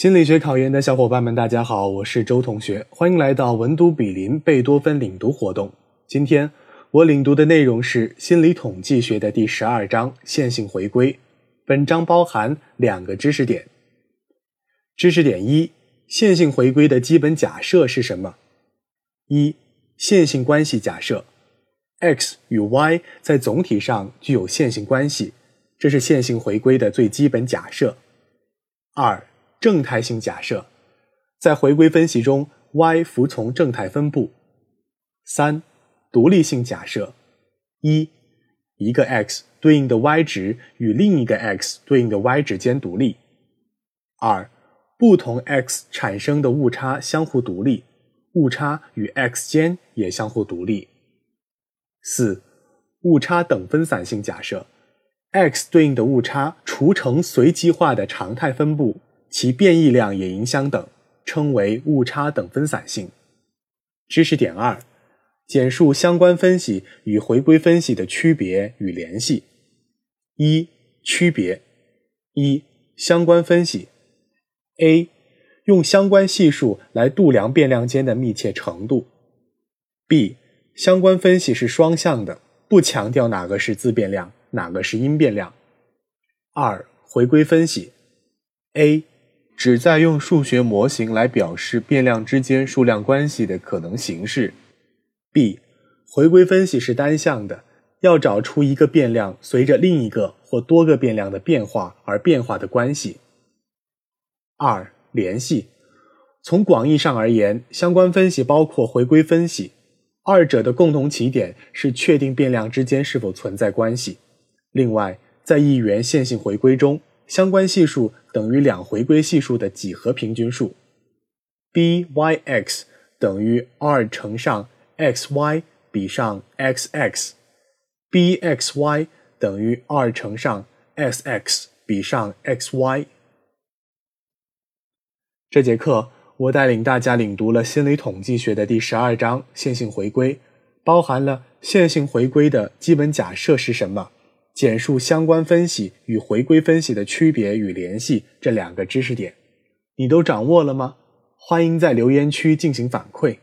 心理学考研的小伙伴们，大家好，我是周同学，欢迎来到文都比邻贝多芬领读活动。今天我领读的内容是心理统计学的第十二章线性回归。本章包含两个知识点。知识点一：线性回归的基本假设是什么？一、线性关系假设：x 与 y 在总体上具有线性关系，这是线性回归的最基本假设。二、正态性假设，在回归分析中，y 服从正态分布。三、独立性假设：一、一个 x 对应的 y 值与另一个 x 对应的 y 值间独立。二、不同 x 产生的误差相互独立。误差与 x 间也相互独立。四、误差等分散性假设，x 对应的误差除成随机化的常态分布，其变异量也应相等，称为误差等分散性。知识点二：简述相关分析与回归分析的区别与联系。一、区别：一、相关分析，A。用相关系数来度量变量间的密切程度。B. 相关分析是双向的，不强调哪个是自变量，哪个是因变量。二、回归分析。A. 旨在用数学模型来表示变量之间数量关系的可能形式。B. 回归分析是单向的，要找出一个变量随着另一个或多个变量的变化而变化的关系。二。联系，从广义上而言，相关分析包括回归分析，二者的共同起点是确定变量之间是否存在关系。另外，在一元线性回归中，相关系数等于两回归系数的几何平均数，b(y(x) 等于二乘上 xy 比上 xx，bxy 等于二乘上 sx 比上 xy。这节课我带领大家领读了心理统计学的第十二章线性回归，包含了线性回归的基本假设是什么，简述相关分析与回归分析的区别与联系这两个知识点，你都掌握了吗？欢迎在留言区进行反馈。